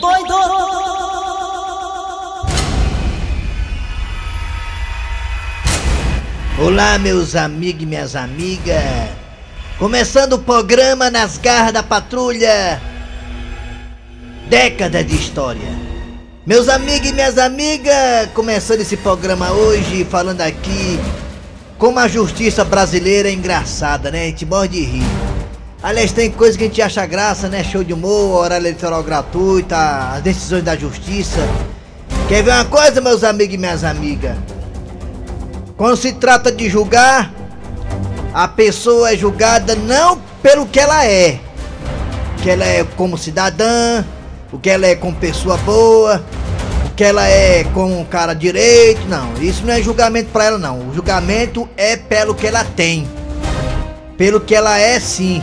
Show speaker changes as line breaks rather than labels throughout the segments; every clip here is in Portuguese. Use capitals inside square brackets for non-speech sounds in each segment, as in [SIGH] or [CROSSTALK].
doido!
Olá, meus amigos e minhas amigas. Começando o programa Nas Garras da Patrulha. Década de história. Meus amigos e minhas amigas, começando esse programa hoje, falando aqui como a justiça brasileira é engraçada, né? A gente morre de rir. Aliás, tem coisa que a gente acha graça, né? Show de humor, horário eleitoral gratuita, as decisões da justiça. Quer ver uma coisa, meus amigos e minhas amigas? Quando se trata de julgar, a pessoa é julgada não pelo que ela é, que ela é como cidadã, o que ela é como pessoa boa, o que ela é como cara direito, não. Isso não é julgamento para ela não. O julgamento é pelo que ela tem. Pelo que ela é sim.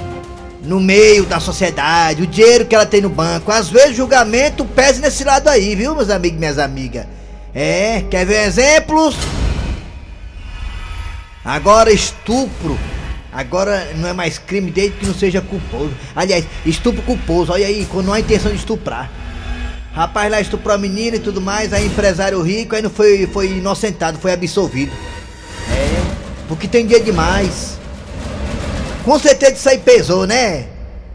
No meio da sociedade, o dinheiro que ela tem no banco. Às vezes julgamento pesa nesse lado aí, viu, meus amigos e minhas amigas? É, quer ver exemplos? Agora estupro. Agora não é mais crime desde que não seja culposo. Aliás, estupro culposo. Olha aí, quando não há intenção de estuprar. Rapaz lá estuprou a menina e tudo mais, aí empresário rico, aí não foi, foi inocentado, foi absolvido. É, porque tem dia demais. Com certeza isso aí pesou, né?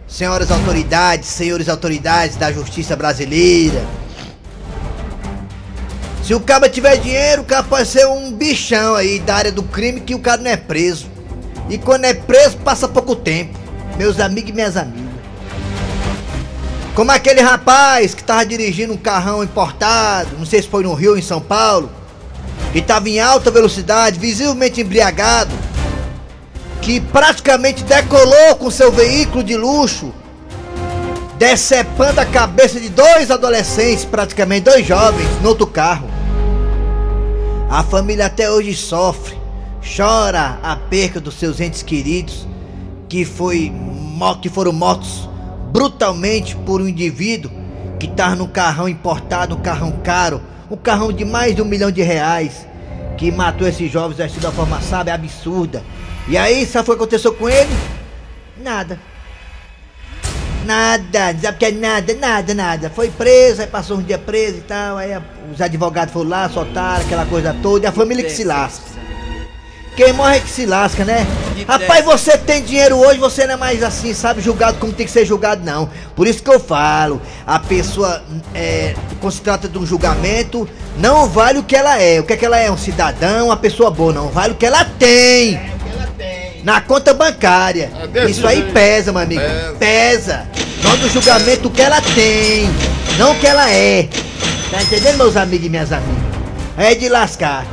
Senhoras autoridades, senhores autoridades da justiça brasileira. Se o cara tiver dinheiro, o cara pode ser um bichão aí da área do crime que o cara não é preso. E quando é preso, passa pouco tempo. Meus amigos e minhas amigas. Como aquele rapaz que tava dirigindo um carrão importado, não sei se foi no Rio ou em São Paulo, e tava em alta velocidade, visivelmente embriagado, que praticamente decolou com seu veículo de luxo, decepando a cabeça de dois adolescentes, praticamente dois jovens, no outro carro. A família até hoje sofre, chora a perca dos seus entes queridos que, foi, que foram mortos brutalmente por um indivíduo que estava no carrão importado, um carrão caro, um carrão de mais de um milhão de reais, que matou esses jovens assim de uma forma, sabe, absurda. E aí, sabe o que aconteceu com ele? Nada. Nada, sabe que é nada, nada, nada. Foi preso, aí passou um dia preso e tal, aí os advogados foram lá, soltaram aquela coisa toda, e a família que se lasca. Quem morre é que se lasca, né? Rapaz, você tem dinheiro hoje, você não é mais assim, sabe, julgado como tem que ser julgado, não. Por isso que eu falo, a pessoa, é, quando se trata de um julgamento, não vale o que ela é. O que é que ela é? Um cidadão, uma pessoa boa, não. Vale o que ela tem. Na conta bancária. Isso aí pesa, meu amigo. Pesa. Não do julgamento que ela tem, não o que ela é. Tá entendendo, meus amigos e minhas amigas? É de lascar.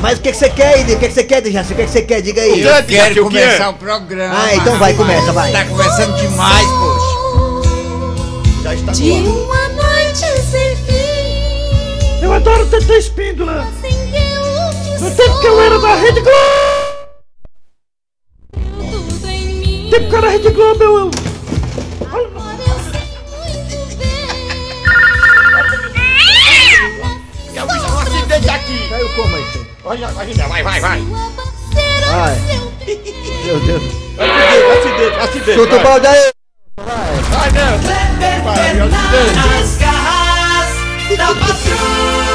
Mas o que, que você quer aí? O que, que você quer, Dejaci? O que, que você quer? Diga aí.
Eu quero começar o programa.
Ah, então vai, começa, vai.
Tá conversando demais, poxa.
Já está
De uma noite sem fim.
Eu adoro TT Espíndola! No tempo que eu era da Rede Globo!
Em mim.
No tempo que eu era da Rede Globo, eu. eu-
Agora eu sei muito bem.
Eu vi um acidente aqui.
Caiu como aí, senhor?
Olha, olha, vai, vai, vai.
Vai. Meu Deus.
Acidente, acidente,
Chuta o
vai.
balde aí.
Vai, não. Vai, acidente.
Nas garras da patrulha.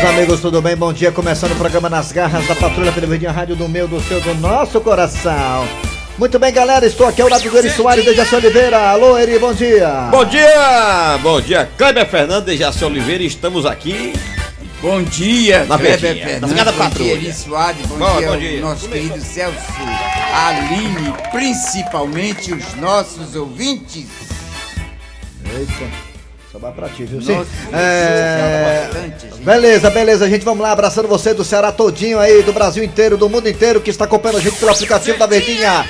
Meus amigos, tudo bem? Bom dia. Começando o programa Nas Garras da Patrulha Pelo Verdinha Rádio do meu, do seu, do nosso coração. Muito bem, galera. Estou aqui ao lado do Eri Soares Dejaci Oliveira. Alô, Eri, bom dia.
Bom dia! Bom dia, Kleber Fernandes, Jaci Oliveira, estamos aqui.
Bom dia,
Na
Kleber
verdinha,
Fernandes.
na cada
Bom
patrulha.
dia, Eri Soares. Bom,
Bom,
dia,
bom dia.
nosso
Começou.
querido Celso, Aline, principalmente os nossos ouvintes.
Eita. Sobrar pra ti, viu?
Nossa,
Sim.
isso
É...
bastante.
Beleza, beleza, gente. Vamos lá, abraçando você do Ceará todinho aí, do Brasil inteiro, do mundo inteiro que está acompanhando a gente pelo aplicativo da Verdinha.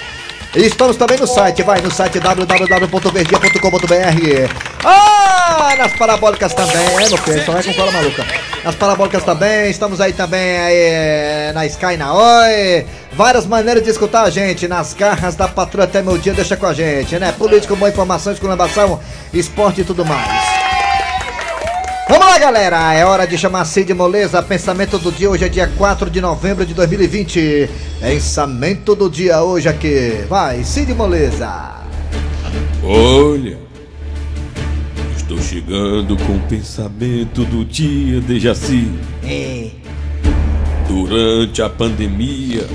E estamos também no site, vai no site www.verdinha.com.br. Ah, nas parabólicas também, é, meu filho, só vai com cola maluca. Nas parabólicas também, estamos aí também aí, é, na Sky, na Oi. Várias maneiras de escutar a gente, nas garras da patrulha até meu dia, deixa com a gente, né? Política, boa informação, esculambação, esporte e tudo mais. Vamos lá, galera, é hora de chamar Cid Moleza. Pensamento do dia hoje é dia 4 de novembro de 2020. Pensamento do dia hoje aqui. Vai, Cid Moleza.
Olha, estou chegando com o pensamento do dia de Jaci.
É,
Durante a pandemia,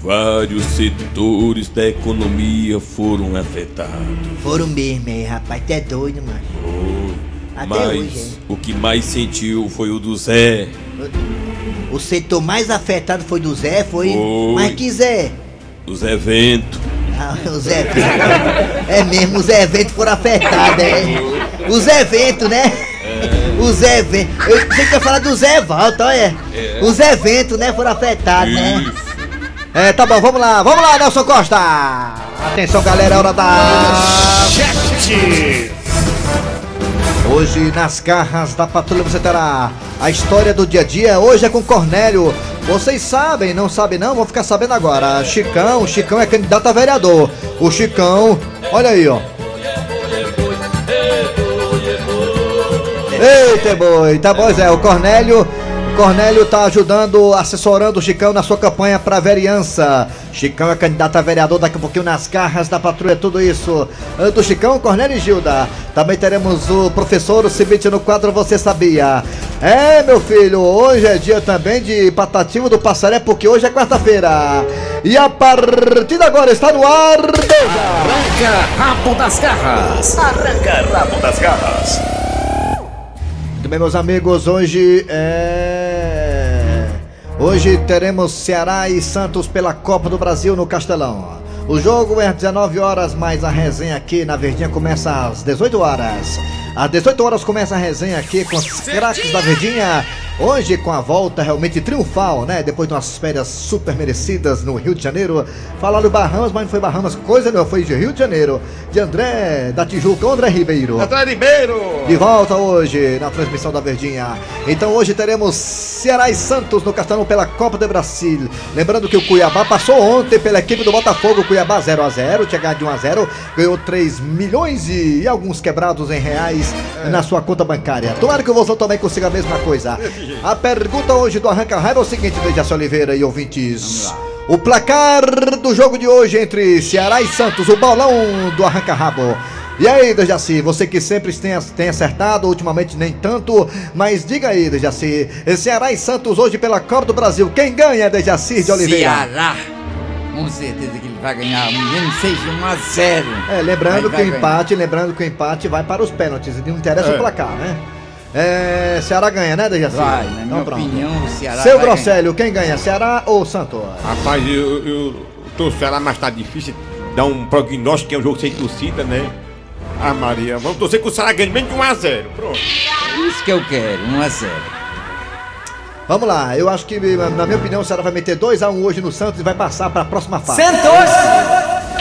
vários setores da economia foram afetados.
foram mesmo, é, rapaz, tu é doido, mano. Até hoje,
Mas o que mais sentiu foi o do Zé.
O setor mais afetado foi do Zé, foi.
Foi.
Mas que Zé?
Os eventos.
Ah, os eventos. É mesmo, os eventos foram afetados, é. Os eventos, né? Os eventos. Eu pensei que ia falar do Zé Volta, olha. Os eventos, né, foram afetados, né?
Isso.
É, tá bom, vamos lá, vamos lá, Nelson Costa! Atenção, galera, é hora da. Hoje, nas garras da patrulha, você terá a história do dia a dia. Hoje é com Cornélio. Vocês sabem, não sabem não? Vão ficar sabendo agora. Chicão, Chicão é candidato a vereador. O Chicão, olha aí, ó. Eita, boi, tá bom, Zé. O Cornélio. Cornélio tá ajudando, assessorando o Chicão na sua campanha pra vereança. Chicão é candidato a vereador daqui a pouquinho nas garras da patrulha, tudo isso. Do Chicão, Cornélio e Gilda. Também teremos o professor o Cibite no quadro Você Sabia. É, meu filho, hoje é dia também de Patativo do Passaré, porque hoje é quarta-feira. E a partir de agora está no ar.
Arranca rabo das garras. Arranca rabo das garras.
Muito bem, meus amigos, hoje é. Hoje teremos Ceará e Santos pela Copa do Brasil no Castelão. O jogo é às 19 horas, mas a resenha aqui na Verdinha começa às 18 horas. Às 18 horas começa a resenha aqui com os craques da Verdinha. Hoje com a volta realmente triunfal, né? Depois de umas férias super merecidas no Rio de Janeiro. Falaram do Bahamas, mas não foi Bahamas, coisa não, foi de Rio de Janeiro. De André, da Tijuca, André Ribeiro.
André Ribeiro!
De volta hoje na transmissão da Verdinha. Então hoje teremos Ceará e Santos no Castelão pela Copa do Brasil. Lembrando que o Cuiabá passou ontem pela equipe do Botafogo. Cuiabá 0 a 0 tinha ganhado de 1 a 0 ganhou 3 milhões e, alguns quebrados em reais na sua conta bancária. Tomara que o Vozão também consiga a mesma coisa. A pergunta hoje do Arranca Raiva é o seguinte, Dejaci Oliveira e ouvintes. O placar do jogo de hoje entre Ceará e Santos, o bolão do Arranca Rabo. E aí, Dejaci, você que sempre tem, tem acertado, ultimamente nem tanto, mas diga aí, Dejaci, Ceará e Santos hoje pela Copa do Brasil, quem ganha, Dejaci de Oliveira?
Ceará. Com certeza que ele vai ganhar, mesmo seja 1 a 0.
É, lembrando que o
ganhar.
empate, lembrando que o empate vai para os pênaltis, não interessa
É.
o placar, né? É, Ceará ganha, né, Dejaci?
Vai, na minha
Então pronto.
opinião, o Ceará
Seu Grosselio, quem ganha, Ceará ou Santos?
Rapaz, eu, eu tô Ceará, mas tá difícil dar um prognóstico que é um jogo sem torcida, né? Ah, Maria, vamos torcer que o Ceará ganhe menos de 1 a 0 Pronto.
ganhar. Isso que eu quero, 1 a 0.
Vamos lá, eu acho que, na minha opinião, o Ceará vai meter 2x1 hoje no Santos e vai passar para a próxima fase.
Santos.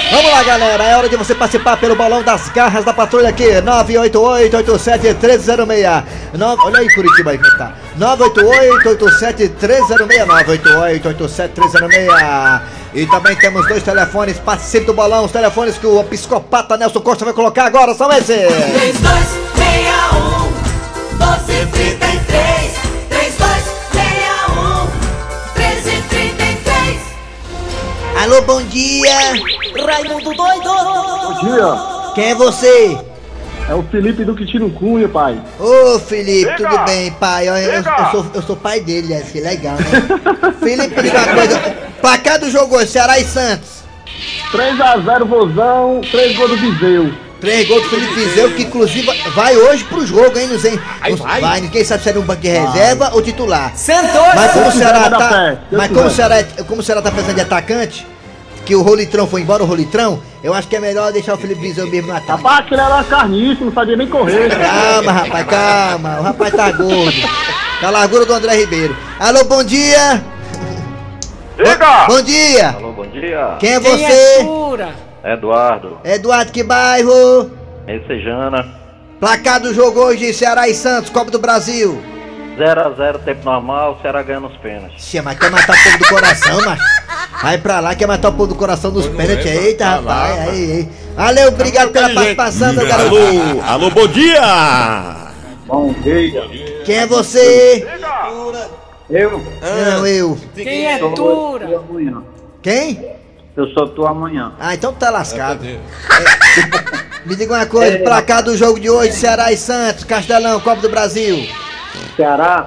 Vamos lá, galera. É hora de você participar pelo bolão das garras da patrulha aqui. 988-87-1306. Nove- Olha aí, Curitiba aí como é que tá. 988-87-1306. 988-87-1306. E também temos dois telefones. Participe do bolão. Os telefones que o psicopata Nelson Costa vai colocar agora são esses.
3261 1233 3261 1333
Alô, bom dia.
Raimundo doido.
Dia,
Quem é você?
é o Felipe do Quitino Cunha, pai.
Ô Felipe, tudo bem, pai? Eu, eu- eu sou, eu sou pai dele, é que legal, né? [LAUGHS] Felipe, diga uma coisa. Placar do jogo hoje, Ceará e Santos.
3x0 Vozão, 3 gols do Viseu.
Três gols do Felipe Viseu, que inclusive vai hoje pro jogo, hein? Não sei.
Aí
não-
vai.
ninguém sabe se é no banco de reserva ou titular.
Santos.
Mas como o Ceará
vai
tá. Mas como o. Ceará, é- como o Ceará tá precisando de atacante, que o Rolitrão foi embora, o Rolitrão, eu acho que é melhor deixar o Felipe Viseu mesmo no ataque.
Rapaz, aquele era carniço, não sabia nem correr.
Calma, rapaz, calma. O rapaz tá gordo. Da largura do André Ribeiro. Alô, bom dia!
Diga!
Bom dia!
Alô, bom dia.
Quem é
Quem é
você?
pura?
Eduardo,
Eduardo, que bairro?
Messejana,
Placar do jogo hoje, Ceará e Santos, Copa do Brasil.
0x0 tempo normal, Ceará ganha nos pênaltis.
Ixi, mas quer matar o povo do coração, macho. Vai pra lá, quer matar o povo do coração nos pênaltis. Eita,
tá
rapaz.
lá,
aí, aí. Valeu, obrigado pela participação, meu garoto.
Alô, alô, bom dia!
Bom dia.
Quem é você?
Eu?
Não, eu.
Quem é Tura?
Quem?
Eu sou tua amanhã.
Ah, então tá lascado. É, me diga uma coisa, placar do jogo de hoje, Ceará e Santos, Castelão, Copa do Brasil.
Ceará?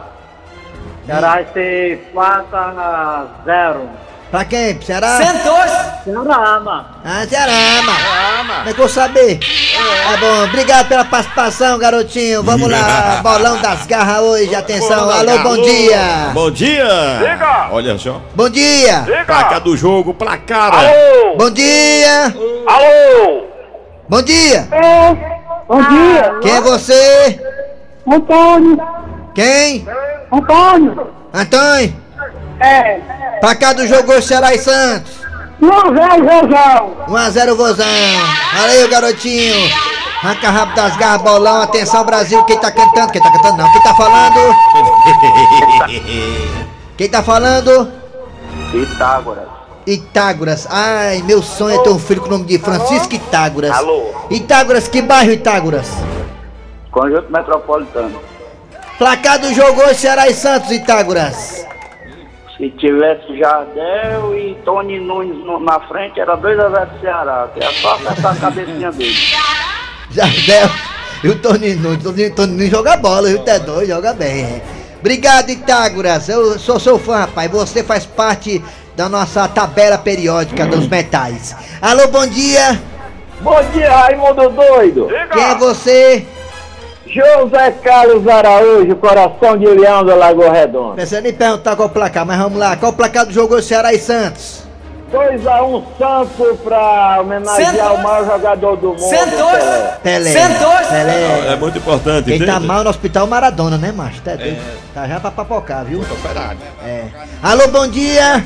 Ceará vai ser 4 a 0.
Pra quem? Pro Ceará?
Santos!
Ceará, mano.
Ah, Ceará, mano. Como é que eu saber? Tá bom, obrigado pela participação, garotinho. Vamos lá, [LAUGHS] bolão das garras hoje, atenção. Alô, bom dia.
Bom dia! Olha só.
Bom dia.
Placar do jogo, placar.
Bom dia.
Alô!
Bom dia.
Bom dia!
Quem é você?
Antônio!
Quem?
Antônio!
Antônio.
É!
Placar do jogo hoje, Ceará e Santos.
Não velho, Josão!
1x0 vozão. Valeu, garotinho. Arranca rápido das garras, bolão. Atenção, Brasil. Quem tá cantando? Quem tá cantando não. Quem tá falando? [LAUGHS] Quem tá falando?
Pitágoras.
Itágoras. Ai, meu sonho é ter um filho com o nome de Francisco Itágoras.
Alô?
Itágoras, que bairro Itágoras?
Conjunto Metropolitano.
Placar do jogo hoje, Ceará e Santos, Itágoras.
Se tivesse Jardel e Tony Nunes na frente, era 2x0 do Ceará. Que é só acertar a cabecinha dele.
Jardel e o Toninho Nunes. Toninho, Toninho joga bola, viu? Tá doido, joga bem. Obrigado, Itágoras. Eu sou seu fã, rapaz. Você faz parte da nossa tabela periódica dos metais. Alô, bom dia.
Bom dia, Raimundo Doido!
Quem é você?
José Carlos Araújo, coração de leão da Lagoa Redonda.
Pensando em perguntar qual o placar, mas vamos lá. Qual o placar do jogo hoje, Ceará e Santos?
2x1 Santos pra homenagear o maior jogador do mundo.
Santos!
Pelé.
Santos!
Pelé.
É muito importante,
Quem tá
entende?
mal no hospital Maradona, né, macho? Tá, doido? tá já pra papocar, viu?
Operado.
É. Alô, bom dia.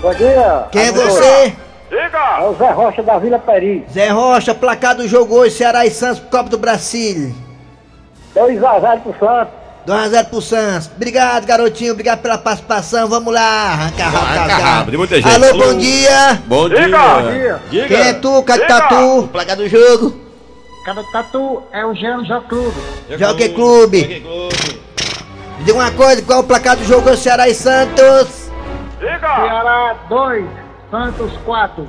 Bom dia.
Quem é você?
É o Zé Rocha da Vila Peri.
Zé Rocha, placar do jogo hoje, Ceará e Santos, Copa do Brasil.
2x0 pro Santos.
2x0 pro Santos. Obrigado, garotinho. Obrigado pela participação. Vamos lá. Arranca rápido.
Arranca
das garras.
rápido, tem muita gente.
Alô,
Alô.
bom dia.
Bom dia!
dia.
Diga!
Quem é tu, Catatu? Placar do jogo.
Cada tatu é o Jean Jacludo.
Jockey Clube. Me diga uma coisa, qual é o placar do jogo Ceará e Santos?
Ceará 2, Santos 4.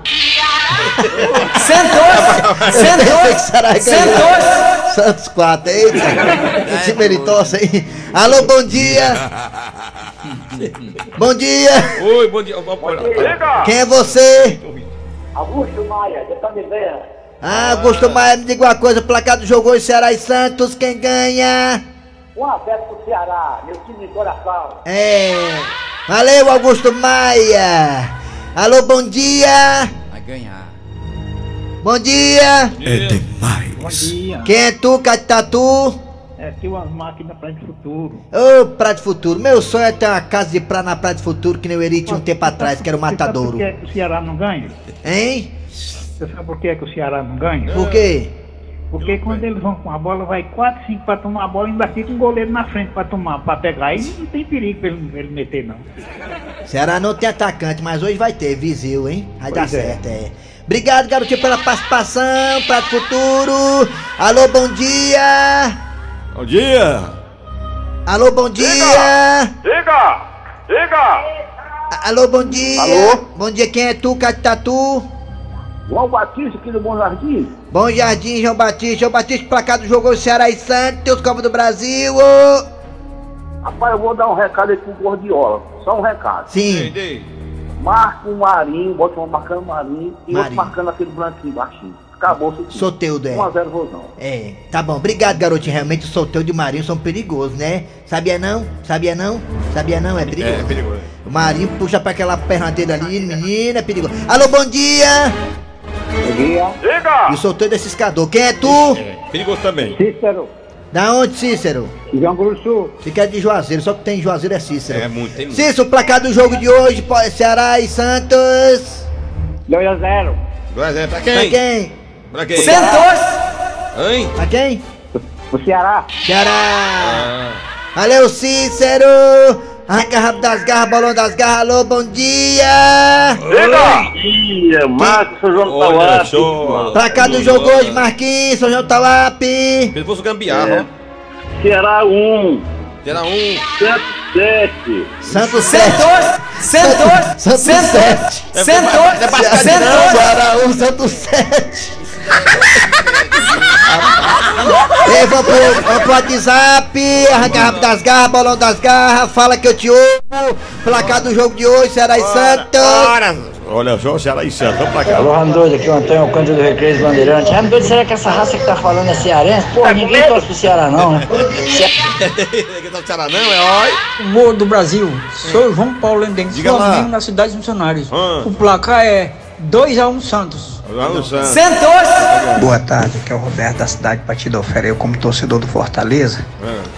[LAUGHS]
Santos! Santos! Santos!
Santos 4, eita. Ele torce aí. Alô, bom dia. Bom dia.
Oi, bom dia. Vamos parar.
Quem é você?
Augusto Maia, de Tamizeira.
Ah, Augusto Maia, me diga uma coisa, placar do jogo hoje, Ceará e Santos, quem ganha?
1x0 pro Ceará, meu time de coração.
É. Valeu, Augusto Maia. Alô, bom dia.
Ganhar.
Bom dia.
Bom dia.
Quem é tu, Catatu?
É aqui umas máquinas para o futuro.
Ô, Praia de Futuro. Meu sonho é ter uma casa de praia na Praia de Futuro, que nem o Eri tinha um tempo atrás, que era o Matadouro.
Por que, é que o Ceará não ganha?
Hein?
Você sabe por que, é que o Ceará não ganha?
Por quê?
Porque quando eles vão com a bola, vai 4, 5 para tomar a bola, ainda fica um goleiro na frente para tomar, para pegar. Aí não tem perigo pra ele, ele meter, não.
Ceará não tem atacante, mas hoje vai ter, Viseu, hein? Vai dar
Pois é.
certo, é. Obrigado, garotinho, pela participação, de Futuro. Alô, bom dia.
Bom dia!
Alô, bom dia.
Diga! Diga!
Alô, bom dia.
Alô?
Bom dia, quem é tu, Catatu?
João Batista aqui do Bom Jardim.
Bom Jardim, João Batista. João Batista, placado jogou Ceará e Santos, Copa do Brasil. ô.
Rapaz, eu vou dar um recado aí pro Gordiola. Só um recado.
Sim.
Marca um marinho, bota uma marcando o marinho e
Marinho.
outro marcando aquele branquinho baixinho. Acabou o.
Soteudo, é.
1x0 Rosão.
É, tá bom. Obrigado, garotinho. Realmente o solteiro de Marinho são perigosos, né? Sabia não? Sabia não? Sabia não? É perigoso.
É, perigoso.
O Marinho puxa pra aquela perna dele ali, menina, é perigoso. Alô, bom dia!
Bom dia.
E o solteiro desse escador. Quem é tu?
É, perigoso também.
Cícero,
Da onde, Cícero?
João Grosso Sul.
Você quer de Juazeiro, só que tem em Juazeiro é Cícero.
É muito, tem muito.
Cícero, placar do jogo de hoje, pô, Ceará e Santos.
2x0.
Dois é pra
Pra
quem?
quem?
Pra quem?
Santos!
Hein?
Pra quem?
O Ceará.
Ceará!
Ah,
Valeu, Cícero! Arranca rápido das garras, bolão das garras, alô, bom dia!
Dia, Marcos São João
olha.
Pra cá do jogo hoje, Marquinhos, São João Tauape!
Se fosse o gambiarra, ó.
Ceará 1,
Será um.
Santos 7.
Santo
Sentou! Sentou!
Santo! Sete.
Sentou!
É basquete,
Sentou!
Ceará 1, Santo 7. Ei, vamos pro, vamos pro WhatsApp, arranca rápido das garras, bolão das garras, fala que eu te ouvo. Placar do jogo de hoje, Ceará e Santos.
Olha só, Ceará e Santos. Vamos pra cá.
Alô, Randoide, aqui é o Antônio Cândido Recreio Bandeirante. Randoide, será que essa raça que tá falando é cearense? Pô, ninguém torce pro Ceará não, né?
Aqui tá o Ceará não, é oi.
Humor do Brasil. Sou João Paulo Lendengue. Flamengo na cidade dos Missionários.
Ah.
O placar é 2x1 Santos.
Vamos, Santos.
Sentou!
Boa tarde, aqui é o Roberto da cidade de Patidofera. Eu, como torcedor do Fortaleza,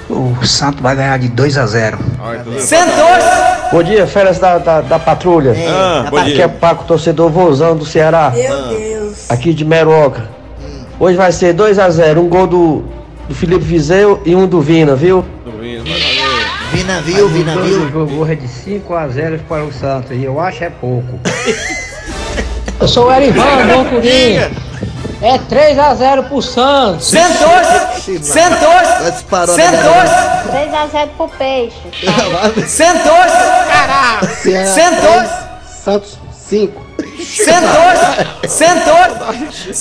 o Santos vai ganhar de 2 a 0
Olha, tudo bem.
Sentou!
Bom dia, férias da, da, da patrulha.
Ah, bom
Aqui é
dia.
Paco, torcedor vozão do Ceará.
Meu Deus.
Aqui de Meroca. Hoje vai ser 2 a 0 Um gol do, do Felipe Vizeu e um do Vina, viu?
Valer.
Vina viu, Vina viu.
jogo é de 5 a 0 para o Santos e eu acho é pouco. [LAUGHS]
Eu sou o Erivan, bom Corinha. É 3x0 pro Santos.
Sentou! Sentou!
Vai disparando.
Sentou!
3x0 pro peixe.
Sentou! Sentou!
Santos 5.
Sentou! Sentou!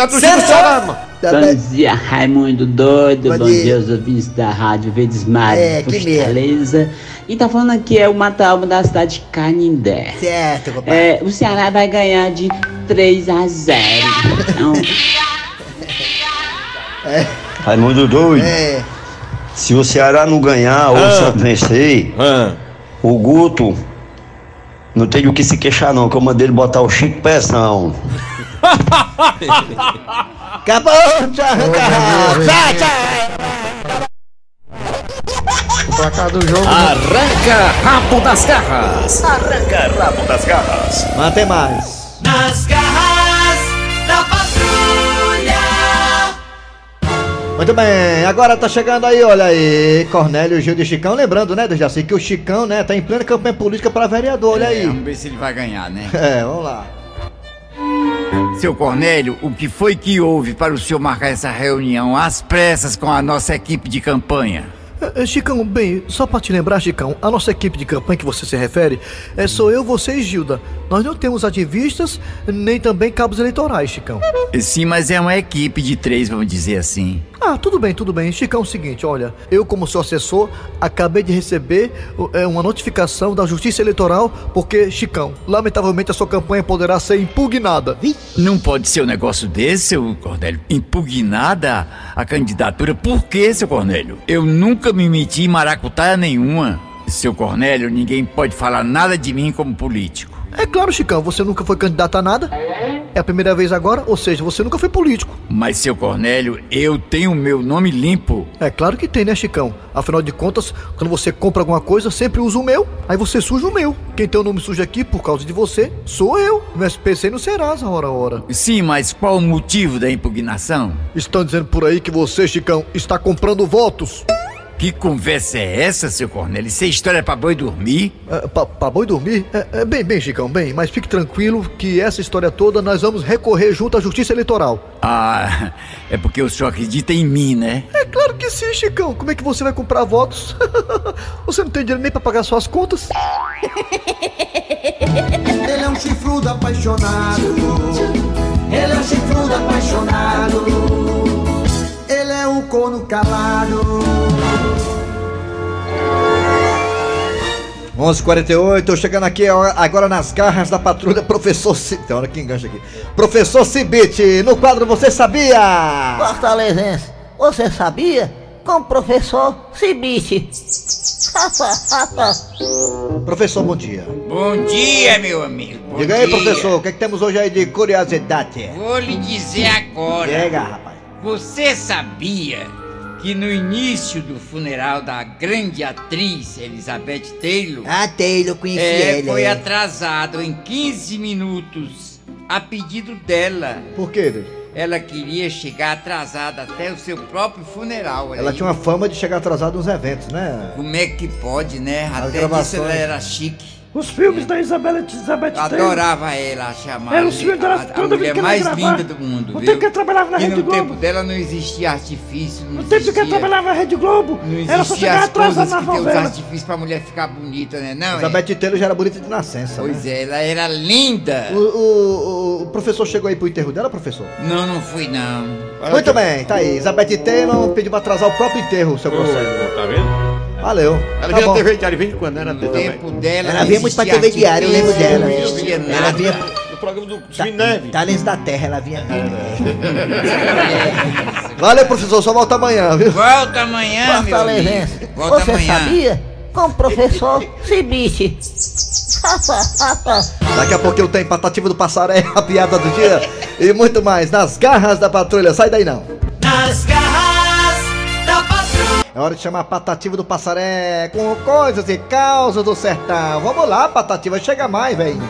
Torcida do Ceará, mano.
Também.
dia, Raimundo Doido.
Bom
Bom,
dia.
dia, os ouvintes da Rádio Verdes Mares,
É, que
Fortaleza. E tá falando aqui é o Matalma da cidade de Canindé.
Certo, compadre.
É, o Ceará vai ganhar de 3 a 0. Então, [LAUGHS]
Raimundo doido.
É.
Se o Ceará não ganhar ou
Ah.
o Santos vencer,
Ah,
o Guto não tem o que se queixar não, que eu mandei ele botar o Chico Pressão. [LAUGHS] [LAUGHS]
Acabou, tchau. Tchau, tchau.
O placar do jogo
Arranca rabo das garras. Arranca rabo das garras.
Tem mais.
Nas garras da patrulha.
Muito bem, agora tá chegando aí, olha aí, Cornélio Gil de Chicão. Lembrando, né, Dejaci, que o Chicão, né, tá em plena campanha política pra vereador, olha
É,
aí.
vamos ver se ele vai ganhar, né?
É, vamos lá.
Seu Cornélio, o que foi que houve para o senhor marcar essa reunião às pressas com a nossa equipe de campanha?
É, Chicão, bem, só pra te lembrar, Chicão, a nossa equipe de campanha que você se refere é sou eu, você e Gilda. Nós não temos ativistas, nem também cabos eleitorais, Chicão.
Sim, mas é uma equipe de três, vamos dizer assim.
Ah, tudo bem, tudo bem. Chicão, é o seguinte, olha, eu como seu assessor, acabei de receber é, uma notificação da Justiça Eleitoral, porque, Chicão, lamentavelmente a sua campanha poderá ser impugnada.
Não pode ser um negócio desse, seu Cornélio. Impugnada a candidatura. Por quê, seu Cornélio? Eu nunca me meti em maracutaia nenhuma. Seu Cornélio, ninguém pode falar nada de mim como político.
É claro, Chicão, você nunca foi candidato a nada. É a primeira vez agora, ou seja, você nunca foi político.
Mas, seu Cornélio, eu tenho meu nome limpo.
É claro que tem, né, Chicão? Afinal de contas, quando você compra alguma coisa, sempre usa o meu, aí você suja o meu. Quem tem o nome sujo aqui por causa de você sou eu. No SPC e no Serasa, hora a hora.
Sim, mas qual o motivo da impugnação?
Estão dizendo por aí que você, Chicão, está comprando votos.
Que conversa é essa, seu Cornélio? Isso é história pra boi dormir?
É, pra, pra boi dormir? É, é, bem, bem, Chicão, bem, mas fique tranquilo que essa história toda nós vamos recorrer junto à Justiça Eleitoral.
Ah, [LAUGHS] é porque o senhor acredita em mim, né?
É claro que sim, Chicão. Como é que você vai comprar votos? [LAUGHS] você não tem dinheiro nem pra pagar suas contas? [LAUGHS]
Ele é um chifrudo apaixonado. Ele é um chifrudo apaixonado. Ele é um corno calado.
11:48, tô chegando aqui agora nas garras da patrulha, [LAUGHS] professor Cibite. Olha que engancha aqui. Professor Cibite, no quadro Você Sabia?
Fortalezense, você sabia? Com o professor Cibite. [LAUGHS]
Professor, bom dia.
Bom dia, meu amigo. Bom
Diga aí,
dia.
professor, o que, é que temos hoje aí de curiosidade?
Vou lhe dizer agora.
Diga, rapaz.
Você sabia que no início do funeral da grande atriz Elizabeth Taylor,
Ah, Taylor, conheci
é,
ele.
foi
é.
atrasado em 15 minutos a pedido dela.
Por quê? Deus?
Ela queria chegar atrasada até o seu próprio funeral.
Ela
aí.
tinha uma fama de chegar atrasada nos eventos, né?
Como é que pode, né?
As
Até
gravações.
disso ela era chique.
Os filmes da Isabela Elizabeth Taylor.
adorava ela, chamava
Era os filmes dela
a, a
toda vez
mulher mais
gravava.
linda do mundo,
No
viu?
tempo que ela trabalhava na
e
Rede
no
Globo.
tempo dela não existia artifício, não
No tempo que
existia...
ela trabalhava na Rede Globo,
Não
ela só
existia
chegava
as
atrasada
coisas
na
que tem os
novela.
artifícios pra mulher ficar bonita, né? Não, é?
Elizabeth Taylor já era bonita de nascença.
Pois
né?
é, ela era linda.
O, o- o- o professor chegou aí pro enterro dela, professor?
Não, não fui não.
Muito bem, tá aí. Elizabeth Taylor pediu pra atrasar o próprio enterro, seu conselho.
Tá vendo?
Valeu.
Ela
Tá
vinha
bom.
TV diário de vez em quando, era TV
tempo dela
Ela vinha muito pra TV diário, eu lembro dela. Ela vinha.
No programa do
Ta-
Neve.
Talentos da Terra, ela vinha. [LAUGHS] Valeu, professor, só volta amanhã, viu?
Volta amanhã, meu amigo. Volta
Você
amanhã.
sabia? Com o professor [LAUGHS] Cibite. [LAUGHS]
Daqui a pouco eu tenho Patativa do Passaré, a piada do dia e muito mais nas garras da patrulha. Sai daí não.
Nas garras.
É hora de chamar a Patativa do Passaré com coisas e causas do sertão. Vamos lá, Patativa, chega mais, velho.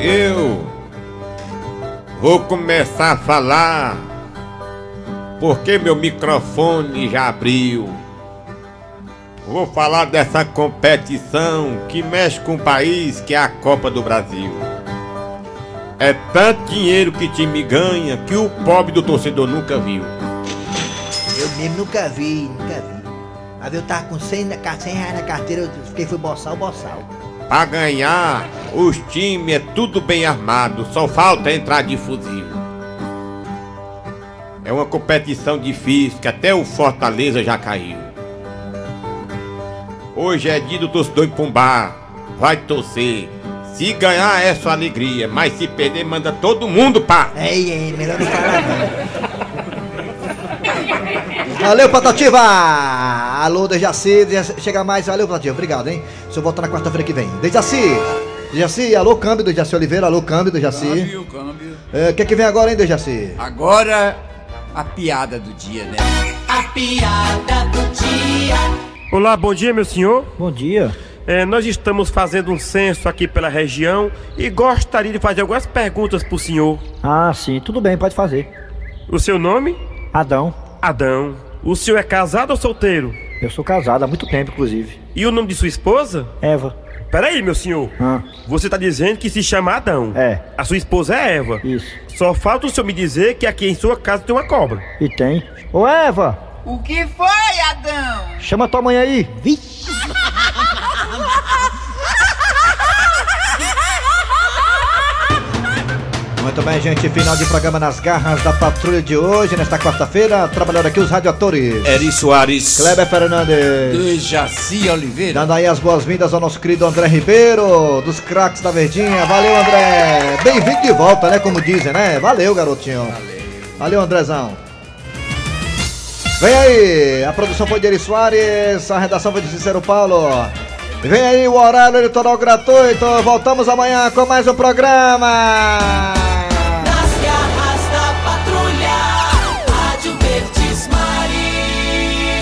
Eu vou começar a falar porque meu microfone já abriu. Vou falar dessa competição que mexe com o país que é a Copa do Brasil. É tanto dinheiro que time ganha que o pobre do torcedor nunca viu.
Eu mesmo nunca vi, nunca vi. Mas eu tava com 100, na ca- 100 reais na carteira, eu fiquei fui boçal, boçal.
Pra ganhar, os times é tudo bem armado, só falta entrar de fuzil. É uma competição difícil que até o Fortaleza já caiu. Hoje é dia do torcedor ir pra um bar, vai torcer. Se ganhar é sua alegria, mas se perder manda todo mundo pá.
Ei, ei, melhor não falar não. Valeu, Patativa! Alô, Dejaci, chega mais. Valeu, Patativa, obrigado, hein? Se eu voltar na quarta-feira que vem. Dejaci! Dejaci, alô, câmbio, Dejaci Oliveira, alô, câmbio, Dejaci.
Câmbio, câmbio.
É, O que que vem agora, hein, Dejaci?
Agora, a piada do dia, né?
A piada do dia.
Olá, bom dia, meu senhor.
Bom dia.
É, nós estamos fazendo um censo aqui pela região e gostaria de fazer algumas perguntas pro senhor.
Ah, sim, tudo bem, pode fazer.
O seu nome?
Adão,
Adão. O senhor é casado ou solteiro?
eu sou casado há muito tempo, inclusive.
E o nome de sua esposa?
Eva.
Peraí, meu senhor.
Ah,
Você tá dizendo que se chama Adão.
É.
A sua esposa é Eva.
isso.
Só falta o senhor me dizer que aqui em sua casa tem uma cobra.
E tem. Ô, Eva,
O que foi, Adão?
chama tua mãe aí. Vixe.
Muito bem, gente, final de programa nas garras da patrulha de hoje, nesta quarta-feira. Trabalhando aqui os radioatores.
Eri Soares.
Kleber Fernandes.
Dejaci Oliveira.
Dando aí as boas-vindas ao nosso querido André Ribeiro, dos craques da Verdinha. Valeu, André. Bem-vindo de volta, né? Como dizem, né? Valeu, garotinho. Valeu, Andrezão. Vem aí, a produção foi de Eri Soares, a redação foi de Cícero Paulo. Vem aí o horário eleitoral gratuito. Voltamos amanhã com mais um programa.